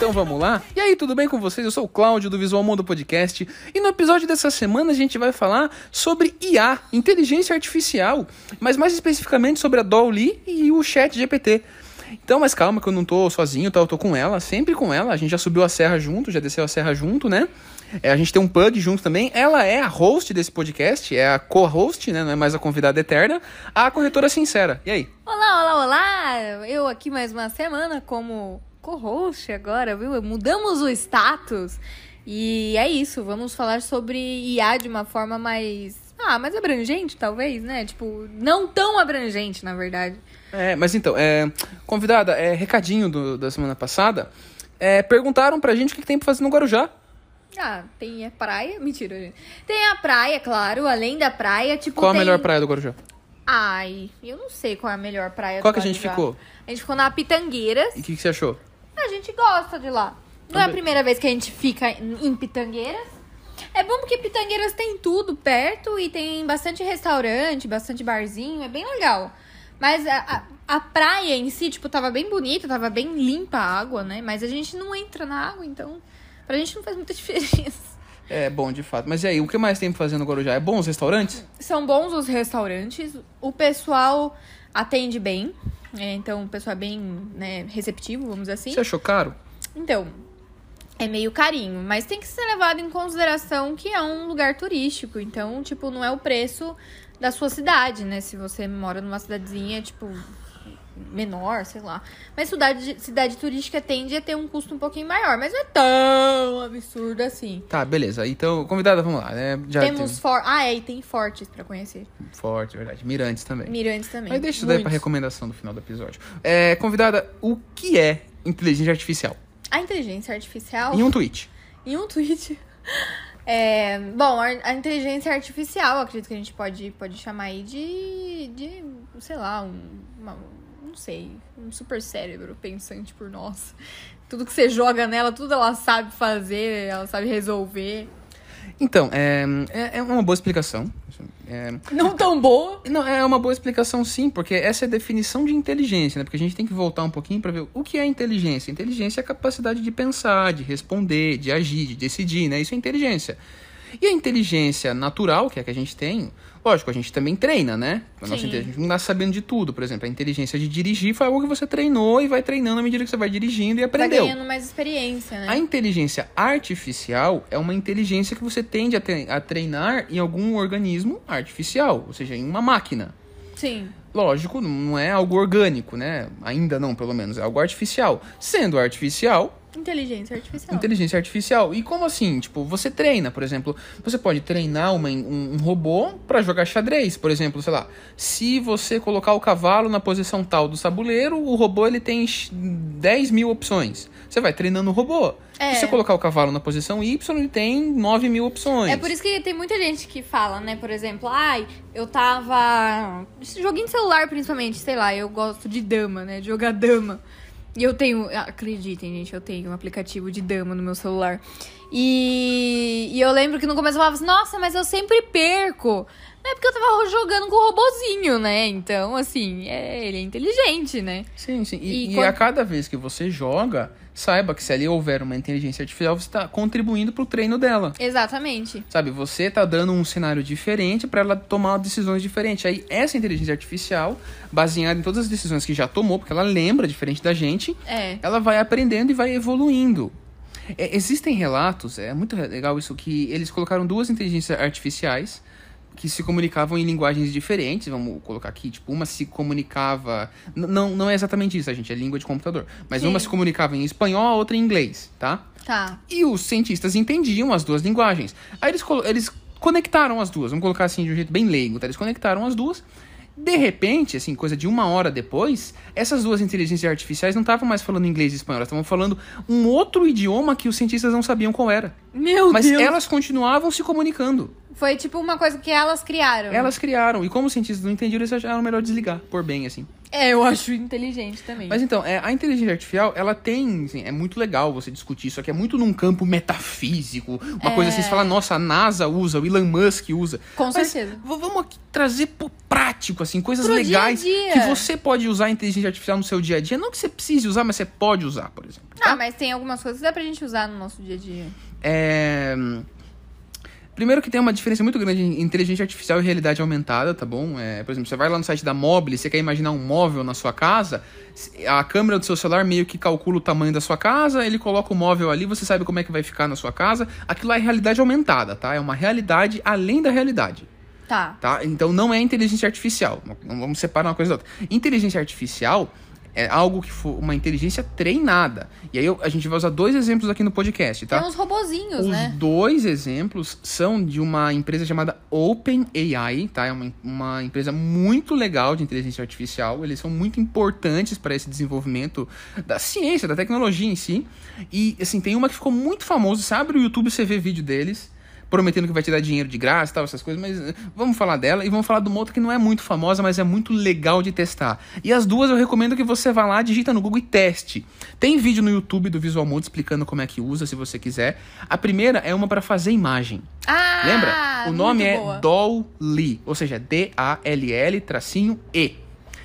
Então vamos lá? E aí, tudo bem com vocês? Eu sou o Cláudio do Visual Mundo Podcast e no episódio dessa semana a gente vai falar sobre IA, inteligência artificial, mas mais especificamente sobre a Dolly e o Chat GPT. Então, mas calma que eu não tô sozinho, tá? Eu tô com ela, sempre com ela. A gente já subiu a serra junto, já desceu a serra junto, né? É, a gente tem um pug junto também. Ela é a host desse podcast, é a co-host, né? Não é mais a convidada eterna. A corretora sincera. E aí? Olá, olá, olá! Eu aqui mais uma semana como co-host agora, viu? Mudamos o status. E é isso, vamos falar sobre IA de uma forma mais. Ah, mais abrangente, talvez, né? Tipo, não tão abrangente, na verdade. É, mas então, é, convidada, é, recadinho do, da semana passada. É, perguntaram pra gente o que, que tem pra fazer no Guarujá. Ah, tem a praia. Mentira, gente. Tem a praia, claro, além da praia, tipo. Qual a tem- melhor praia do Guarujá? Ai, eu não sei qual é a melhor praia Qual do que a gente ficou? A gente ficou na Pitangueiras. E o que, que você achou? A gente gosta de lá. Não é a primeira vez que a gente fica em Pitangueiras. É bom porque Pitangueiras tem tudo perto e tem bastante restaurante, bastante barzinho, é bem legal. Mas a, a, a praia em si, tipo, tava bem bonita, tava bem limpa a água, né? Mas a gente não entra na água, então pra gente não faz muita diferença. É bom, de fato. Mas e aí, o que mais tem pra fazer no Guarujá? É bom os restaurantes? São bons os restaurantes, o pessoal atende bem, é, então o pessoal é bem né, receptivo, vamos dizer assim. Você achou caro? Então, é meio carinho, mas tem que ser levado em consideração que é um lugar turístico. Então, tipo, não é o preço da sua cidade, né? Se você mora numa cidadezinha, tipo, menor, sei lá. Mas cidade, cidade turística tende a ter um custo um pouquinho maior, mas não é tão absurdo assim. Tá, beleza. Então, convidada, vamos lá. né? já Temos for... Ah, é, e tem fortes pra conhecer. tem forte, verdade. Mirantes também. Mirantes também. Mas deixa isso daí pra recomendação do final do episódio. É, convidada, o que é inteligência artificial? A inteligência artificial. Em um tweet. Em um tweet. É, bom, a, inteligência artificial, acredito que a gente pode, pode chamar aí de, de sei lá, um, uma- não sei, um super cérebro pensante por nós. Tudo que você joga nela, tudo ela sabe fazer, ela sabe resolver. Então, é, é, é uma boa explicação. É, Não tão boa. Não, é uma boa explicação sim, porque essa é a definição de inteligência, né? Porque a gente tem que voltar um pouquinho para ver o que é inteligência. Inteligência é a capacidade de pensar, de responder, de agir, de decidir, né? Isso é inteligência. E a inteligência natural, que é a que a gente tem, lógico, a gente também treina, né? A nossa inteligência não nasce sabendo de tudo. Por exemplo, a inteligência de dirigir foi algo que você treinou e vai treinando à medida que você vai dirigindo e Vai aprendeu. ganhando mais experiência, né? A inteligência artificial é uma inteligência que você tende a treinar em algum organismo artificial, ou seja, em uma máquina. Sim. Lógico, não é algo orgânico, né? Ainda não, pelo menos, é algo artificial. Sendo artificial, Inteligência artificial. inteligência artificial. E como assim? Tipo, você treina, por exemplo, você pode treinar uma- um, um robô pra jogar xadrez, por exemplo, sei lá. Se você colocar o cavalo na posição tal do tabuleiro, o robô ele tem x- 10 mil opções. Você vai treinando o robô. É. Se você colocar o cavalo na posição Y, ele tem 9 mil opções. É por isso que tem muita gente que fala, né? Por exemplo, ai, eu tava. Joguinho de celular, principalmente, sei lá, eu gosto de dama, né? De jogar dama. E eu tenho. Acreditem, gente, eu tenho um aplicativo de dama no meu celular. E, e eu lembro que no começo eu falava assim, nossa, mas eu sempre perco. Não é porque eu tava jogando com o robozinho, né? Então, assim, é, ele é inteligente, né? Sim, sim. E, E e quando- a cada vez que você joga, saiba que se ali houver uma inteligência artificial, você está contribuindo pro treino dela. Exatamente. Sabe, você tá dando um cenário diferente para ela tomar decisões diferentes. Aí essa inteligência artificial, baseada em todas as decisões que já tomou, porque ela lembra diferente da gente, É. ela vai aprendendo e vai evoluindo. É, existem relatos, é muito legal isso, que eles colocaram duas inteligências artificiais que se comunicavam em linguagens diferentes, vamos colocar aqui, tipo, uma se comunicava, não, não é exatamente isso, a gente, é língua de computador, mas Sim. uma se comunicava em espanhol, a outra em inglês, tá? Tá. E os cientistas entendiam as duas linguagens. Aí eles, eles conectaram as duas, vamos colocar assim de um jeito bem leigo, tá? Eles conectaram as duas. De repente, assim, coisa de uma hora depois, essas duas inteligências artificiais não estavam mais falando inglês e espanhol, elas estavam falando um outro idioma que os cientistas não sabiam qual era. Meu Mas Deus. elas continuavam se comunicando. Foi tipo uma coisa que elas criaram. Elas criaram. E como os cientistas não entendiam, eles acharam melhor desligar, por bem, assim. É, eu acho inteligente também. Mas então, é, a inteligência artificial, ela tem, assim, é muito legal você discutir isso aqui, é muito num campo metafísico, uma coisa assim, você fala, nossa, a NASA usa, o Elon Musk usa. Com Mas certeza. vamos aqui trazer pro prático, assim, coisas Pro dia legais dia. que você pode usar a inteligência artificial no seu dia a dia. Não que você precise usar, mas você pode usar, por exemplo. Ah, mas tem algumas coisas que dá pra gente usar no nosso dia a dia. É... Primeiro que tem uma diferença muito grande em inteligência artificial e realidade aumentada, tá bom? É, por exemplo, você vai lá no site da Mobile, você quer imaginar um móvel na sua casa, a câmera do seu celular meio que calcula o tamanho da sua casa, ele coloca o móvel ali, você sabe como é que vai ficar na sua casa. Aquilo lá é realidade aumentada, tá? É uma realidade além da realidade. Tá. Tá? Então não é inteligência artificial. Vamos separar uma coisa da outra. Inteligência artificial é algo que for uma inteligência treinada. E aí eu- a gente vai usar dois exemplos aqui no podcast, tá? Tem uns robozinhos, Os né? dois exemplos são de uma empresa chamada OpenAI, tá? É uma, uma empresa muito legal de inteligência artificial. Eles são muito importantes para esse desenvolvimento da ciência, da tecnologia em si. E, assim, tem uma que ficou muito famosa. Você abre o YouTube e você vê vídeo deles. Prometendo que vai te dar dinheiro de graça e tal, essas coisas, mas eh, vamos falar dela e vamos falar de uma outra que não é muito famosa, mas é muito legal de testar. E as duas eu recomendo que você vá lá, digita no Google e teste. Tem vídeo no YouTube do Visual Mode explicando como é que usa, se você quiser. A primeira é uma para fazer imagem. Ah! Lembra? O nome é boa. Dolly, ou seja, D-A-L-L tracinho E.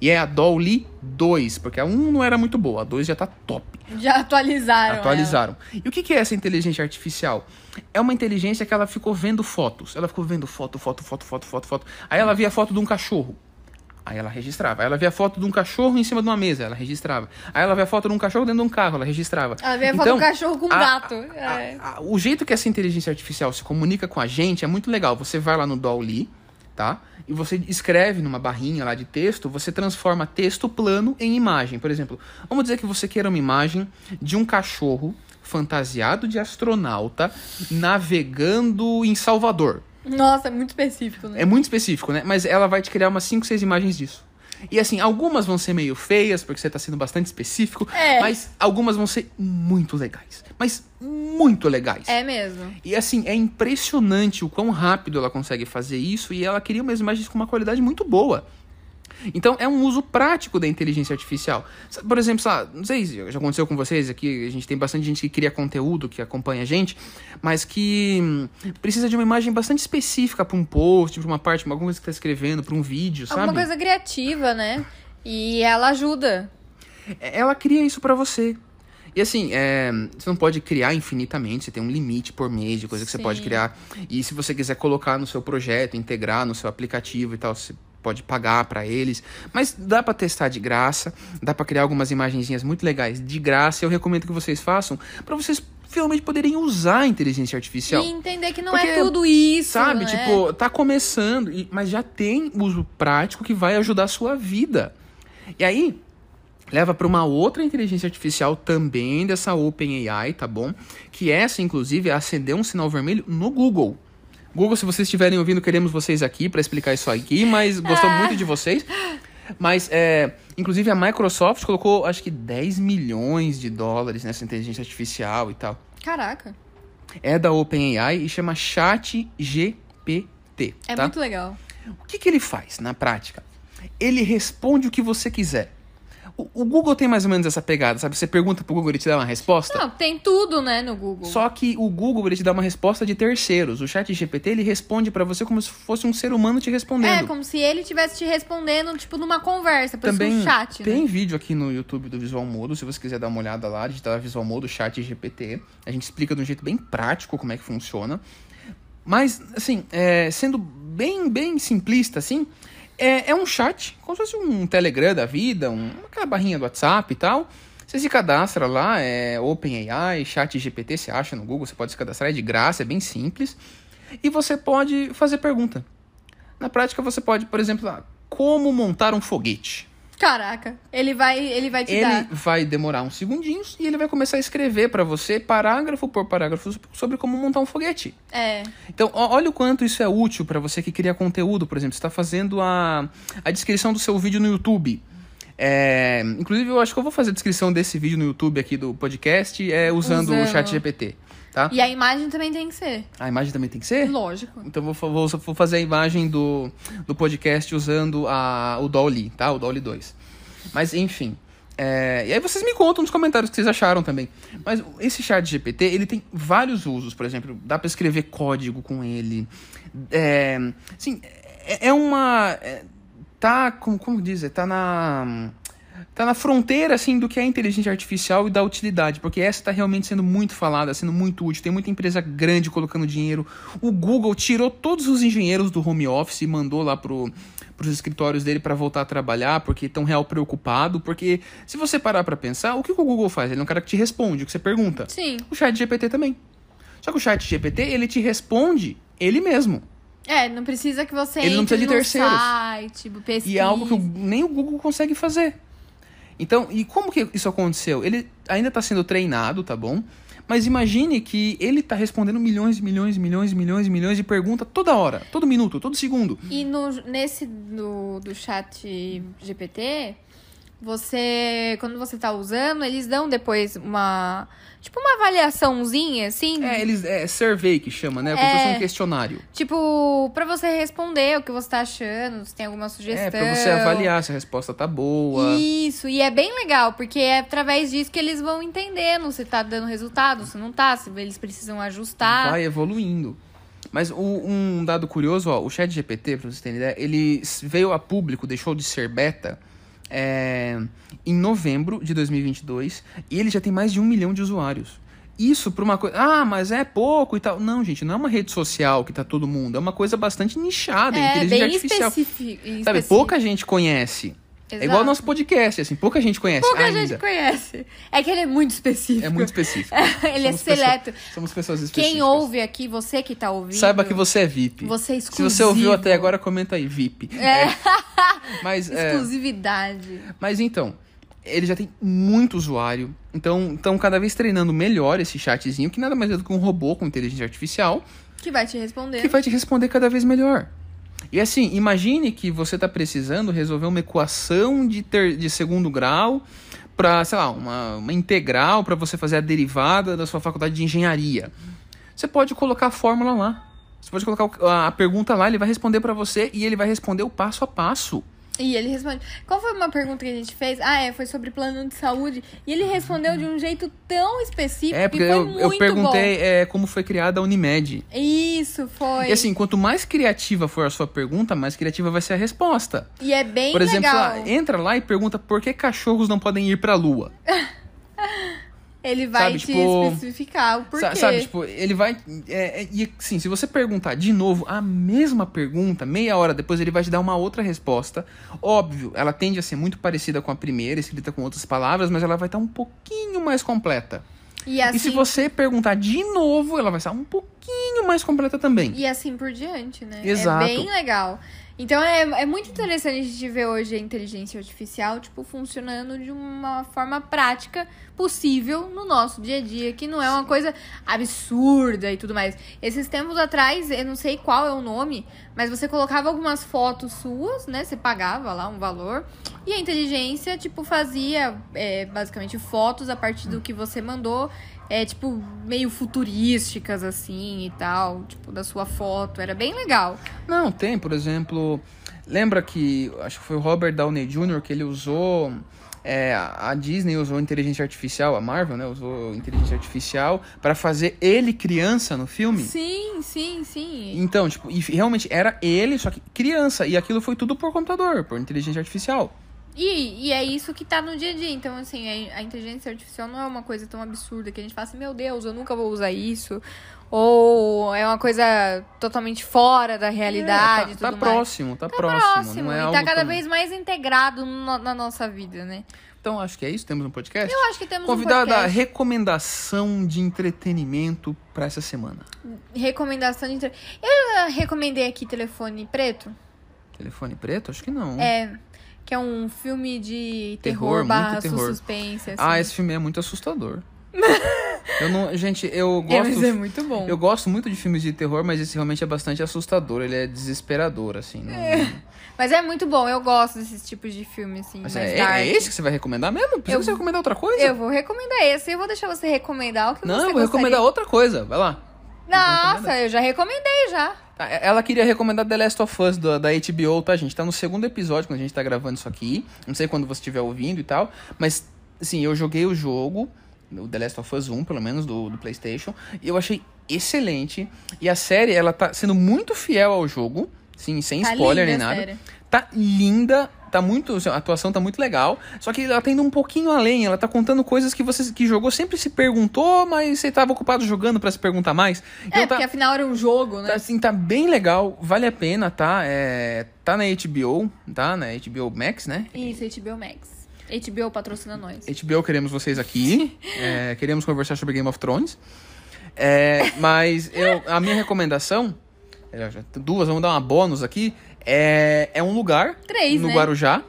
E é a Dolly 2, porque a 1 não era muito boa, a 2 já tá top. Já atualizaram. Atualizaram. E o que é essa inteligência artificial? É uma inteligência que ela ficou vendo fotos. Ela ficou vendo foto, foto, foto, foto, foto, foto. Aí ela via foto de um cachorro. Aí ela registrava. Aí ela via foto de um cachorro em cima de uma mesa, ela registrava. Aí ela via foto de um cachorro dentro de um carro, ela registrava. Ela veio foto Então, do cachorro com um a- gato. a- É. a- o jeito que essa inteligência artificial se comunica com a gente é muito legal. Você vai lá no Dolly, tá? E você escreve numa barrinha lá de texto, você transforma texto plano em imagem. Por exemplo, vamos dizer que você queira uma imagem de um cachorro fantasiado de astronauta navegando em Salvador. Nossa, é muito específico, né? É muito específico, né? Mas ela vai te criar umas 5, 6 imagens disso. E assim, algumas vão ser meio feias, porque você tá sendo bastante específico, É. mas algumas vão ser muito legais. Mas muito legais. É mesmo. E assim, é impressionante o quão rápido ela consegue fazer isso e ela cria umas imagens com uma qualidade muito boa. Então é um uso prático da inteligência artificial. Por exemplo, sei lá, não sei se já aconteceu com vocês aqui, a gente tem bastante gente que cria conteúdo, que acompanha a gente, mas que hum, precisa de uma imagem bastante específica para um post, para uma parte, pra alguma coisa que tá escrevendo, para um vídeo, sabe? Alguma coisa criativa, né? E ela ajuda. É- ela cria isso pra você. E assim, é, você não pode criar infinitamente, você tem um limite por mês de coisa que você Sim. pode criar. E se você quiser colocar no seu projeto, integrar no seu aplicativo e tal, você pode pagar pra eles. Mas dá pra testar de graça, dá pra criar algumas imagenzinhas muito legais de graça. Eu recomendo que vocês façam pra vocês finalmente poderem usar a inteligência artificial. E entender que não Porque, é tudo isso. Sabe, né? tipo, tá começando, mas já tem uso prático que vai ajudar a sua vida. E aí, leva para uma outra inteligência artificial também dessa OpenAI, tá bom? Que essa, inclusive, é acender um sinal vermelho no Google. Google, se vocês estiverem ouvindo, queremos vocês aqui para explicar isso aqui, mas gostamos muito de vocês. Mas, é, inclusive, a Microsoft colocou, acho que 10 milhões de dólares nessa inteligência artificial e tal Caraca. é da OpenAI e chama ChatGPT. É tá? muito legal. O que, que ele faz na prática? Ele responde o que você quiser. O, o Google tem mais ou menos essa pegada, sabe? Você pergunta pro Google, ele te dá uma resposta. Não, tem tudo, né, no Google. Só que o Google ele te dá uma resposta de terceiros. O ChatGPT ele responde pra você como se fosse um ser humano te respondendo. É, como se ele estivesse te respondendo, tipo, numa conversa, por Também isso um chat, tem né? vídeo aqui no YouTube do Visual Modo, se você quiser dar uma olhada lá, digitar Visual Modo, chat GPT. A gente explica de um jeito bem prático como é que funciona. Mas, assim, é, sendo bem, bem simplista, assim, é, é um chat, como se fosse um Telegram da vida, um, barrinha do WhatsApp e tal. Você se cadastra lá, é OpenAI, chat GPT, você acha no Google, você pode se cadastrar, é de graça, é bem simples. E você pode fazer pergunta. Na prática, você pode, por exemplo, como montar um foguete? Caraca, ele vai, ele vai te Ele dar. vai demorar uns segundinhos e ele vai começar a escrever para você, parágrafo por parágrafo, sobre como montar um foguete. É. Então, olha o quanto isso é útil para você que cria conteúdo. Por exemplo, você está fazendo a, a descrição do seu vídeo no YouTube. É, inclusive, eu acho que eu vou fazer a descrição desse vídeo no YouTube aqui do podcast é, usando, o Usando. chat GPT. Tá? E a imagem também tem que ser. A imagem também tem que ser? Lógico. Então vou, vou, vou fazer a imagem do, do podcast usando a, o Dolly, tá? O Dolly 2. Mas, enfim. é, E aí vocês me contam nos comentários o que vocês acharam também. Mas esse chat GPT, ele tem vários usos. Por exemplo, dá pra escrever código com ele. É, assim, é, é uma... é, tá, como, como dizer, tá na... Tá na fronteira, assim, do que é a inteligência artificial e da utilidade, porque essa tá realmente sendo muito falada, sendo muito útil. Tem muita empresa grande colocando dinheiro. O Google tirou todos os engenheiros do home office e mandou lá pro, pros escritórios dele para voltar a trabalhar, porque estão real preocupado. Porque se você parar para pensar, o que, que o Google faz? Ele é um cara que te responde o que você pergunta. Sim. O chat GPT também. Só que o chat GPT, ele te responde ele mesmo. É, não precisa que você Ele não entre precisa de terceiros. site, tipo, pesquise. E é algo que nem o Google consegue fazer. Então, e como que isso aconteceu? Ele ainda está sendo treinado, tá bom? Mas imagine que ele está respondendo milhões e milhões e milhões e milhões milhões de perguntas toda hora, todo minuto, todo segundo. E no, nesse do, do chat GPT, você. Quando você tá usando, eles dão depois uma. Tipo uma avaliaçãozinha, assim. É, eles é survey que chama, né? Como se fosse É. um questionário. Tipo, pra você responder o que você tá achando, se tem alguma sugestão. É, pra você avaliar se a resposta tá boa. Isso, e é bem legal, porque é através disso que eles vão entendendo se tá dando resultado, se não tá, se eles precisam ajustar. Vai evoluindo. Mas o- um dado curioso, ó, o chat GPT, pra vocês terem ideia, ele veio a público, deixou de ser beta é, em novembro de 2022 e ele já tem mais de um milhão de usuários. Isso pra uma coisa. Ah, mas é pouco e tal. Não, gente, não é uma rede social que tá todo mundo. É uma coisa bastante nichada, é, inteligência bem artificial. específico. Sabe, pouca gente conhece. É igual nosso podcast, assim, pouca gente conhece Pouca ainda. gente conhece. É que ele é muito específico. É muito específico. ele é Somos pessoa- seleto. somos pessoas específicas. Quem ouve aqui, você que tá ouvindo. Saiba que você é VIP. Você é Se exclusivo. você ouviu até agora, comenta aí, VIP. É. Mas, é, Exclusividade. mas então, ele já tem muito usuário. Então, estão cada vez treinando melhor esse chatzinho, que nada mais é do que um robô com inteligência artificial, Que vai te responder. que vai te responder cada vez melhor. E assim, imagine que você está precisando resolver uma equação de, ter, de segundo grau para, sei lá, uma, uma integral para você fazer a derivada da sua faculdade de engenharia. Você pode colocar a fórmula lá. Você pode colocar a pergunta lá, ele vai responder para você e ele vai responder o passo a passo. E ele responde. Qual foi uma pergunta que a gente fez? Ah, é, foi sobre plano de saúde. E ele respondeu de um jeito tão específico É, que porque foi eu, muito eu perguntei é, como foi criada a Unimed. Isso, foi. E assim, quanto mais criativa for a sua pergunta, mais criativa vai ser a resposta. E é bem Por exemplo, legal. ah, entra lá e pergunta por que cachorros não podem ir pra lua. Ele vai sabe, te tipo, especificar o porquê. Sa- Sabe, tipo, ele vai. É, é, e assim, se você perguntar de novo a mesma pergunta, meia hora depois ele vai te dar uma outra resposta. Óbvio, ela tende a ser muito parecida com a primeira, escrita com outras palavras, mas ela vai estar um pouquinho mais completa. e, assim, E se você perguntar de novo, ela vai estar um pouquinho mais completa também. e assim por diante, né? Exato. É bem legal. Então é, é muito interessante a gente ver hoje a inteligência artificial, tipo, funcionando de uma forma prática possível no nosso dia a dia, que não é uma coisa absurda e tudo mais. Esses tempos atrás, eu não sei qual é o nome, mas você colocava algumas fotos suas, né? Você pagava lá um valor. E a inteligência, tipo, fazia é, basicamente fotos a partir do que você mandou. É, tipo, meio futurísticas, assim, e tal. Tipo, da sua foto. Era bem legal. Não, tem, por exemplo. Lembra que acho que foi o Robert Downey Jr. que ele usou. é, a Disney usou inteligência artificial, a Marvel, né? Usou inteligência artificial para fazer ele criança no filme. Sim, sim, sim. Então, tipo, e realmente era ele, só que criança. E aquilo foi tudo por computador, por inteligência artificial. E, e é isso que tá no dia a dia. Então, assim, a, a inteligência artificial não é uma coisa tão absurda que a gente fala assim, meu Deus, eu nunca vou usar isso. Ou é uma coisa totalmente fora da realidade. É, tá, tá próximo, tá, Tá próximo. próximo. É e tá cada tão- vez mais integrado no- na nossa vida, né? Então, acho que é isso. Temos um podcast. Eu acho que temos Convidada um podcast. recomendação de entretenimento para essa semana. Recomendação de... entre- Eu já recomendei aqui Telefone Preto. Telefone preto? Acho que não. É... Que é um filme de Terror, terror, muito barra terror. suspense, assim. Ah, esse filme é muito assustador. eu não, gente, eu É, gosto mas é muito bom. Eu gosto muito de filmes de terror, mas esse realmente é bastante assustador, ele é desesperador assim. não- Mas é muito bom, eu gosto desses tipos de filme, assim, Mas é, é esse que você vai recomendar mesmo? Precisa Eu- você recomendar outra coisa? Eu vou recomendar esse, eu vou deixar você recomendar o que não, você eu vou recomendar gostaria. outra coisa. Vai lá. Nossa, eu já recomendei já. Tá, Ela queria recomendar The Last of Us da, da HBO, tá, gente? Tá no segundo episódio quando a gente tá gravando isso aqui. Não sei quando você estiver ouvindo e tal. Mas, assim, eu joguei o jogo, o The Last of Us 1, pelo menos, do, do PlayStation. E eu achei excelente. E a série, ela tá sendo muito fiel ao jogo. Sim, sem Tá spoiler nem nada. série. Tá linda. Tá muito. assim, A atuação tá muito legal. Só que ela tá indo um pouquinho além. Ela tá contando coisas que você que jogou sempre se perguntou, mas você tava ocupado jogando pra se perguntar mais. Então É, tá, porque afinal era um jogo, né? Tá, assim, tá bem legal, vale a pena, tá? É, tá na HBO, tá? Na HBO Max, né? Isso, HBO Max. HBO patrocina nós. HBO queremos vocês aqui. é, queremos conversar sobre Game of Thrones. É, mas eu, a minha recomendação, é, duas, vamos dar uma bônus aqui. É, é um lugar Três, no né? Guarujá.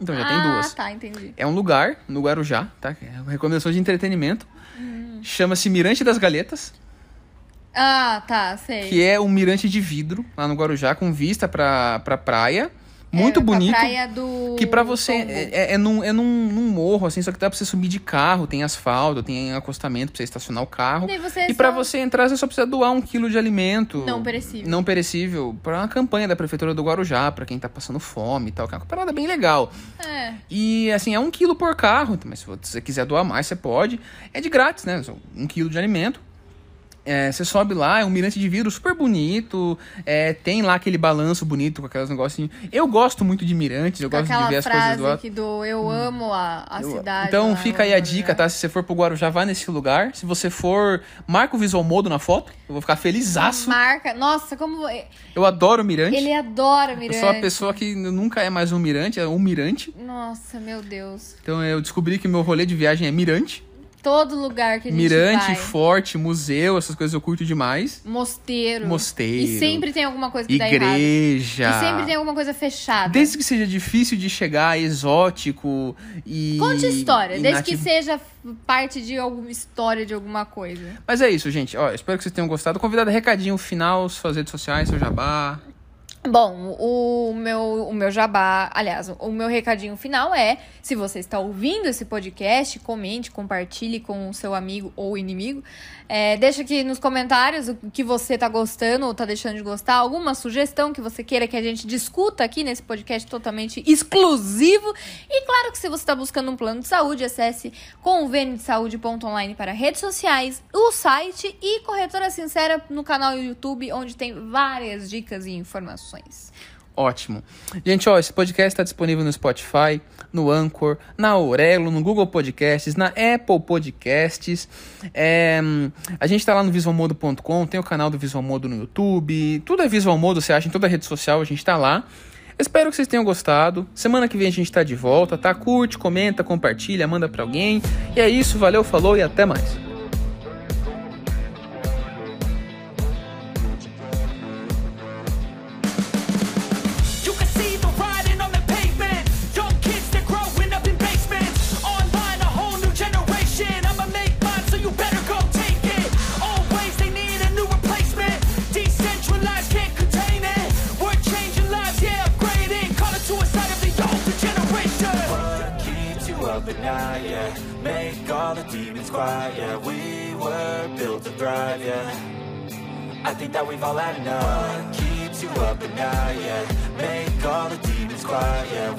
Então já tem ah, duas. tá, entendi. É um lugar no Guarujá, tá? É uma recomendação de entretenimento. Hum. Chama-se Mirante das Galetas. Ah, tá, sei. que é um mirante de vidro lá no Guarujá com vista pra, pra praia. Muito É, bonito. praia do... Que pra você é, é, é num, é num, num morro, assim, só que dá pra você subir de carro, tem asfalto, tem acostamento pra você estacionar o carro. E E pra só- você entrar, você só precisa doar um quilo de alimento. Não perecível. Não perecível. Pra uma campanha da Prefeitura do Guarujá, pra quem tá passando fome e tal. Que é uma parada bem legal. É. E assim, é um quilo por carro, mas se você quiser doar mais, você pode. É de grátis, né? Um quilo de alimento. É, você sobe lá, é um mirante de vidro super bonito. é, tem lá aquele balanço bonito com aqueles negocinhos. Eu gosto muito de mirantes, eu Com gosto de ver as coisas do que do eu amo a, a Eu- cidade. Então fica eu aí a dica, tá? Se você for pro Guarujá, vá nesse lugar. Se você for, marca o Visual Modo na foto. Eu vou ficar felizaço. Marca. Nossa, como. Eu adoro mirante. Ele adora Eu Mirante. sou uma pessoa que nunca é mais um mirante, é um mirante. Nossa, meu Deus. Então eu descobri que meu rolê de viagem é mirante. Todo lugar que a gente Mirante, vai. forte, museu, essas coisas eu curto demais. Mosteiro. Mosteiro. E sempre tem alguma coisa que dá errado. Igreja. E sempre tem alguma coisa fechada. Desde que seja difícil de chegar, exótico e. Conte história, desde que seja parte de alguma história de alguma coisa. Mas é isso, gente. Ó, espero que vocês tenham gostado. Convidado recadinho final, suas redes sociais, seu jabá. Bom, o meu, o meu jabá, aliás, o meu recadinho final é: se você está ouvindo esse podcast, comente, compartilhe com o seu amigo ou inimigo. É, deixa aqui nos comentários o que você tá gostando ou tá deixando de gostar, alguma sugestão que você queira que a gente discuta aqui nesse podcast totalmente exclusivo. E claro que se você está buscando um plano de saúde, acesse convênio de saúde.online para redes sociais, o site e Corretora Sincera no canal YouTube, onde tem várias dicas e informações. Ótimo. Gente, ó, esse podcast está disponível no Spotify, no Anchor, na Aurelo, no Google Podcasts, na Apple Podcasts. É, a gente tá lá no visualmodo.com, tem o canal do Visual Modo no YouTube. Tudo é Visual Modo, você acha em toda rede social, a gente tá lá. Espero que vocês tenham gostado. Semana que vem a gente tá de volta, tá? Curte, comenta, compartilha, manda pra alguém. E é isso, valeu, falou e até mais. That we've all had enough. What keeps you up at night, yeah. Make all the demons quiet, yeah